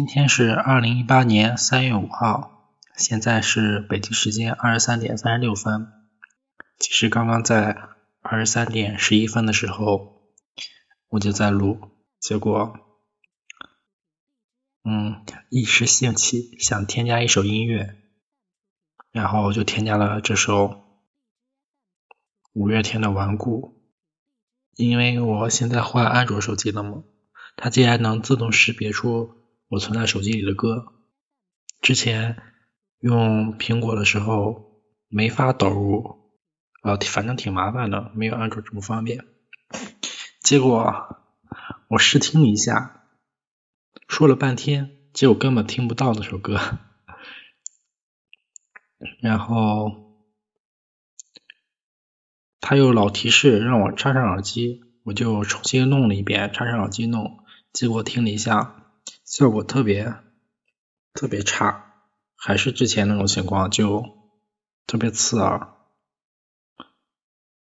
今天是二零一八年三月五号，现在是北京时间二十三点三十六分。其实刚刚在二十三点十一分的时候，我就在录，结果，嗯，一时兴起想添加一首音乐，然后就添加了这首五月天的《顽固》，因为我现在换安卓手机了嘛，它竟然能自动识别出。我存在手机里的歌，之前用苹果的时候没法导入，呃，反正挺麻烦的，没有安卓这么方便。结果我试听了一下，说了半天，结果根本听不到那首歌。然后他又老提示让我插上耳机，我就重新弄了一遍，插上耳机弄，结果听了一下。效果特别特别差，还是之前那种情况，就特别刺耳，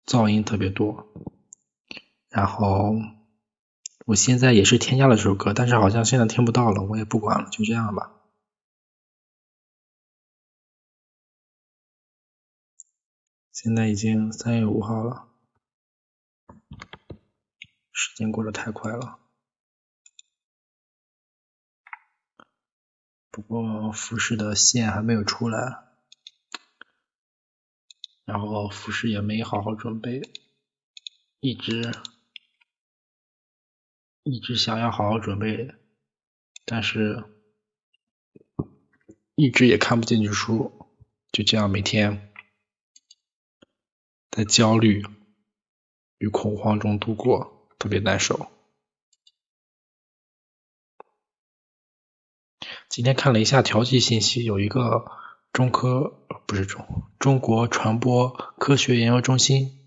噪音特别多。然后我现在也是添加了这首歌，但是好像现在听不到了，我也不管了，就这样吧。现在已经三月五号了，时间过得太快了。不过复试的线还没有出来，然后复试也没好好准备，一直一直想要好好准备，但是一直也看不进去书，就这样每天在焦虑与恐慌中度过，特别难受。今天看了一下调剂信息，有一个中科不是中中国传播科学研究中心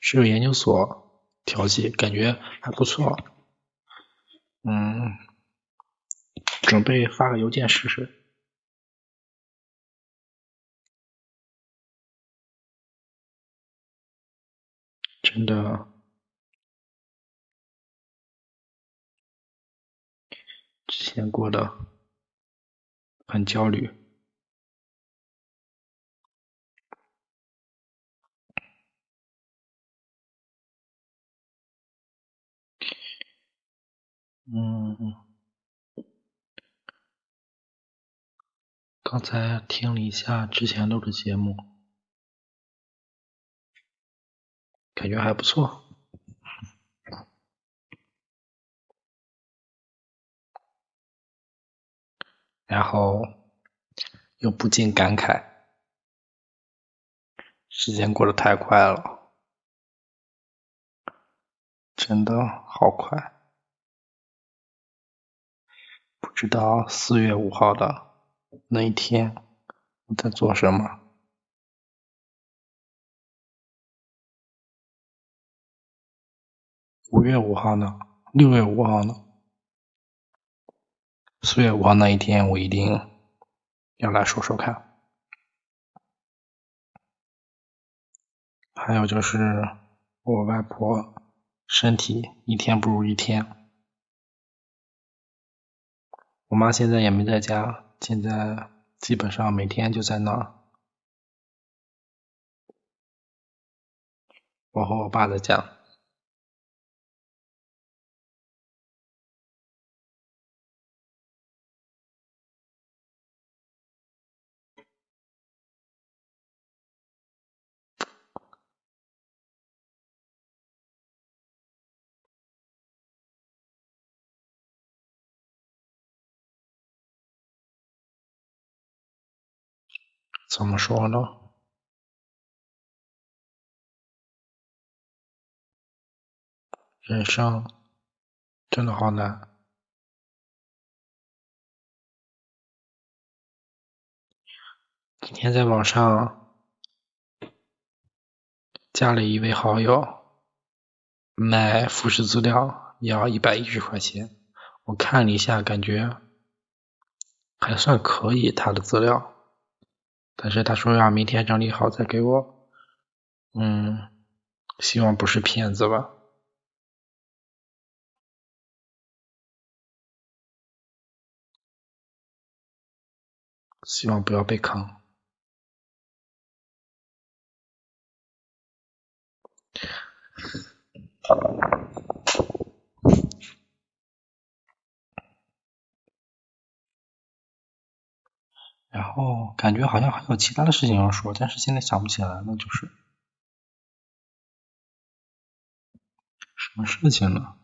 是个研究所调剂，感觉还不错。嗯，准备发个邮件试试。真的。之前过得很焦虑，嗯，刚才听了一下之前录的节目，感觉还不错。然后又不禁感慨，时间过得太快了，真的好快。不知道四月五号的那一天我在做什么。五月五号呢？六月五号呢？四月五号那一天，我一定要来说说看。还有就是我外婆身体一天不如一天，我妈现在也没在家，现在基本上每天就在那。我和我爸在家。怎么说呢？人生真的好难。今天在网上加了一位好友，买复试资料要一百一十块钱。我看了一下，感觉还算可以，他的资料。但是他说要明天整理好再给我。嗯，希望不是骗子吧。希望不要被坑。嗯。然后感觉好像还有其他的事情要说，但是现在想不起来了，就是什么事情呢？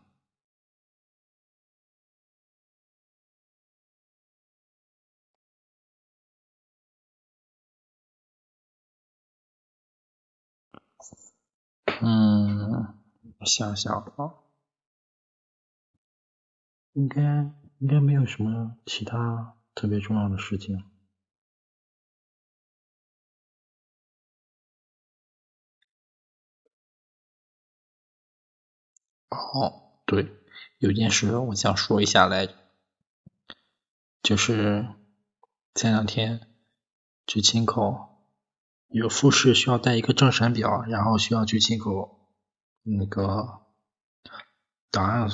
嗯，想想啊，应该应该没有什么其他特别重要的事情。哦，对，有件事我想说一下来，就是前两天去清口，有复试需要带一个政审表，然后需要去清口那个档案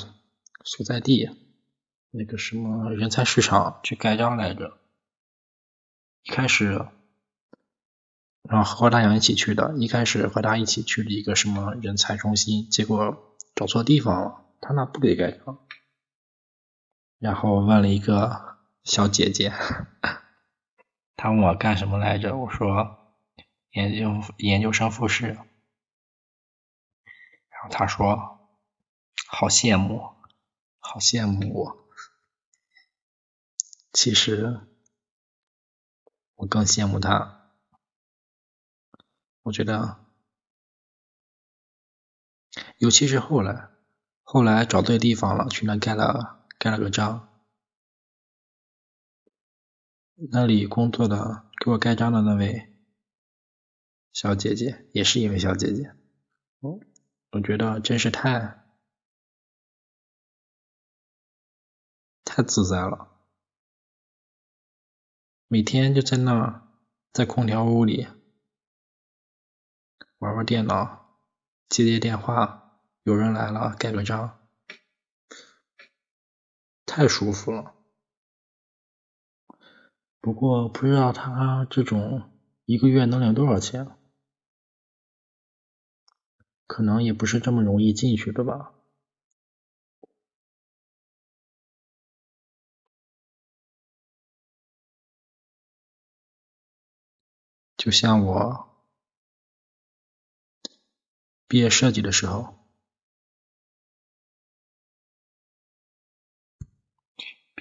所在地那个什么人才市场去盖章来着。一开始，然后和大洋一起去的，一开始和他一起去了一个什么人才中心，结果。找错地方了，他那不给盖章，然后问了一个小姐姐，她问我干什么来着？我说研究研究生复试，然后她说好羡慕，好羡慕我，其实我更羡慕她，我觉得。尤其是后来，后来找对地方了，去那盖了盖了个章。那里工作的给我盖章的那位小姐姐，也是一位小姐姐。哦，我觉得真是太太自在了，每天就在那在空调屋里玩玩电脑。接接电话，有人来了，盖个章，太舒服了。不过不知道他这种一个月能领多少钱，可能也不是这么容易进去的吧。就像我。毕业设计的时候，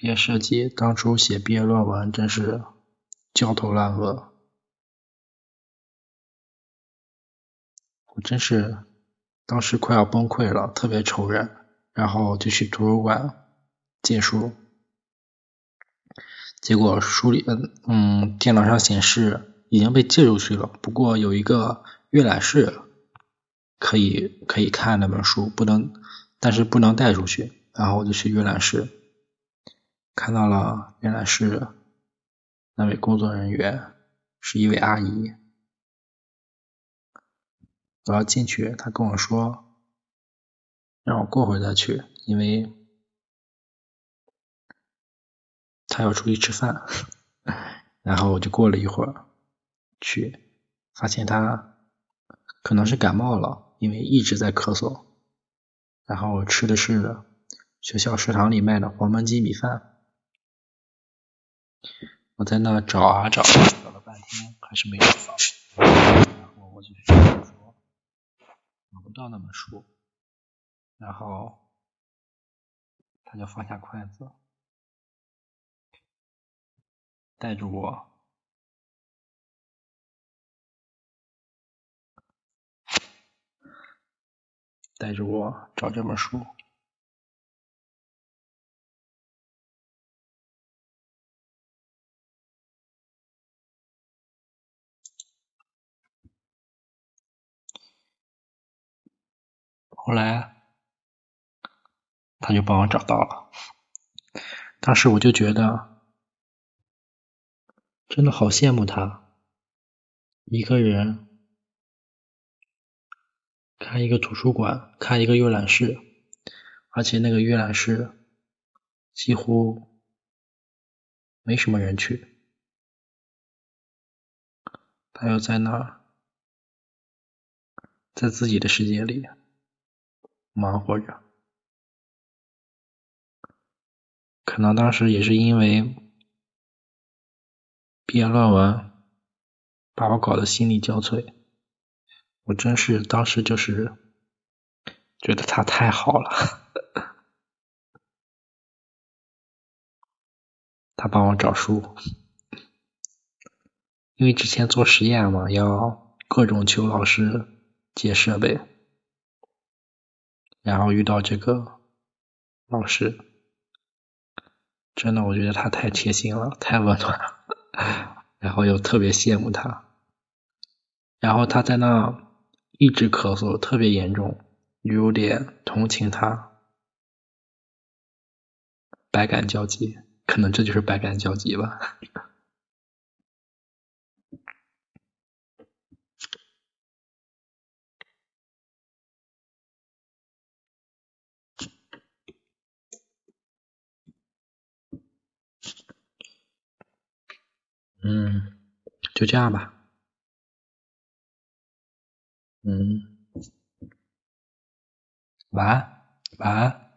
毕业设计当初写毕业论文真是焦头烂额，我真是当时快要崩溃了，特别愁人，然后就去图书馆借书，结果书里嗯电脑上显示已经被借出去了，不过有一个阅览室。可以可以看那本书，不能，但是不能带出去。然后我就去阅览室，看到了原来是那位工作人员是一位阿姨。我要进去，她跟我说让我过会再去，因为她要出去吃饭。然后我就过了一会儿去，发现她可能是感冒了。因为一直在咳嗽，然后我吃的是学校食堂里卖的黄焖鸡米饭。我在那找啊找，找了半天还是没找到。然后我就学校说找不到那本书，然后他就放下筷子，带着我。带着我找这本书，后来他就帮我找到了。当时我就觉得，真的好羡慕他，一个人。开一个图书馆，开一个阅览室，而且那个阅览室几乎没什么人去，他又在那，在自己的世界里忙活着。可能当时也是因为毕业论文把我搞得心力交瘁，我真是当时就是觉得他太好了，他帮我找书，因为之前做实验嘛，要各种求老师借设备，然后遇到这个老师。真的，我觉得他太贴心了，太温暖了，然后又特别羡慕他。然后他在那一直咳嗽，特别严重，有点同情他，百感交集，可能这就是百感交集吧。嗯，就这样吧。嗯，晚安，晚安。